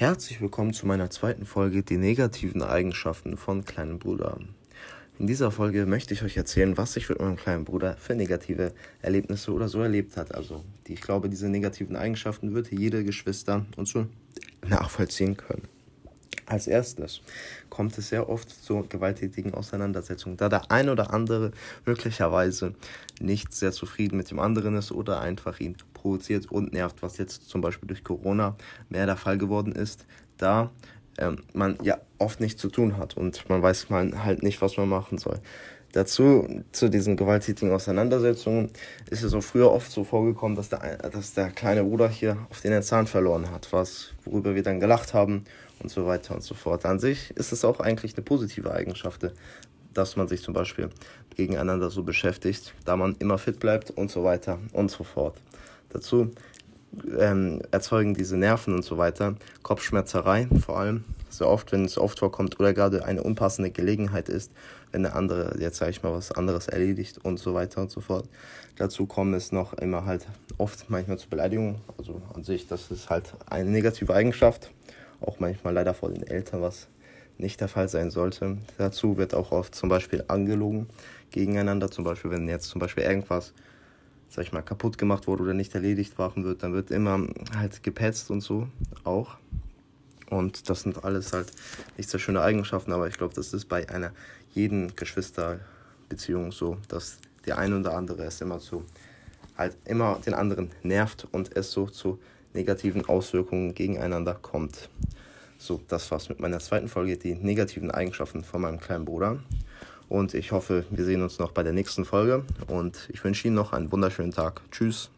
Herzlich willkommen zu meiner zweiten Folge Die negativen Eigenschaften von kleinem Bruder. In dieser Folge möchte ich euch erzählen, was sich mit meinem kleinen Bruder für negative Erlebnisse oder so erlebt hat. Also, die, ich glaube, diese negativen Eigenschaften wird jede Geschwister und so nachvollziehen können. Als erstes kommt es sehr oft zu gewalttätigen Auseinandersetzungen, da der ein oder andere möglicherweise nicht sehr zufrieden mit dem anderen ist oder einfach ihn provoziert und nervt, was jetzt zum Beispiel durch Corona mehr der Fall geworden ist, da ähm, man ja oft nichts zu tun hat und man weiß man halt nicht, was man machen soll. Dazu, zu diesen gewalttätigen Auseinandersetzungen, ist es auch früher oft so vorgekommen, dass der, dass der kleine Bruder hier auf den Zahn verloren hat, was, worüber wir dann gelacht haben und so weiter und so fort. An sich ist es auch eigentlich eine positive Eigenschaft, dass man sich zum Beispiel gegeneinander so beschäftigt, da man immer fit bleibt und so weiter und so fort. Dazu ähm, erzeugen diese Nerven und so weiter Kopfschmerzerei vor allem. Sehr oft, wenn es oft vorkommt oder gerade eine unpassende Gelegenheit ist, wenn der andere, jetzt sage ich mal, was anderes erledigt und so weiter und so fort. Dazu kommen es noch immer halt oft manchmal zu Beleidigungen. Also an sich, das ist halt eine negative Eigenschaft. Auch manchmal leider vor den Eltern, was nicht der Fall sein sollte. Dazu wird auch oft zum Beispiel angelogen gegeneinander. Zum Beispiel, wenn jetzt zum Beispiel irgendwas sag ich mal, kaputt gemacht wurde oder nicht erledigt waren wird, dann wird immer halt gepetzt und so auch. Und das sind alles halt nicht sehr schöne Eigenschaften, aber ich glaube, das ist bei einer jeden Geschwisterbeziehung so, dass der eine oder andere es immer zu halt immer den anderen nervt und es so zu negativen Auswirkungen gegeneinander kommt. So, das war's mit meiner zweiten Folge, die negativen Eigenschaften von meinem kleinen Bruder. Und ich hoffe, wir sehen uns noch bei der nächsten Folge. Und ich wünsche Ihnen noch einen wunderschönen Tag. Tschüss.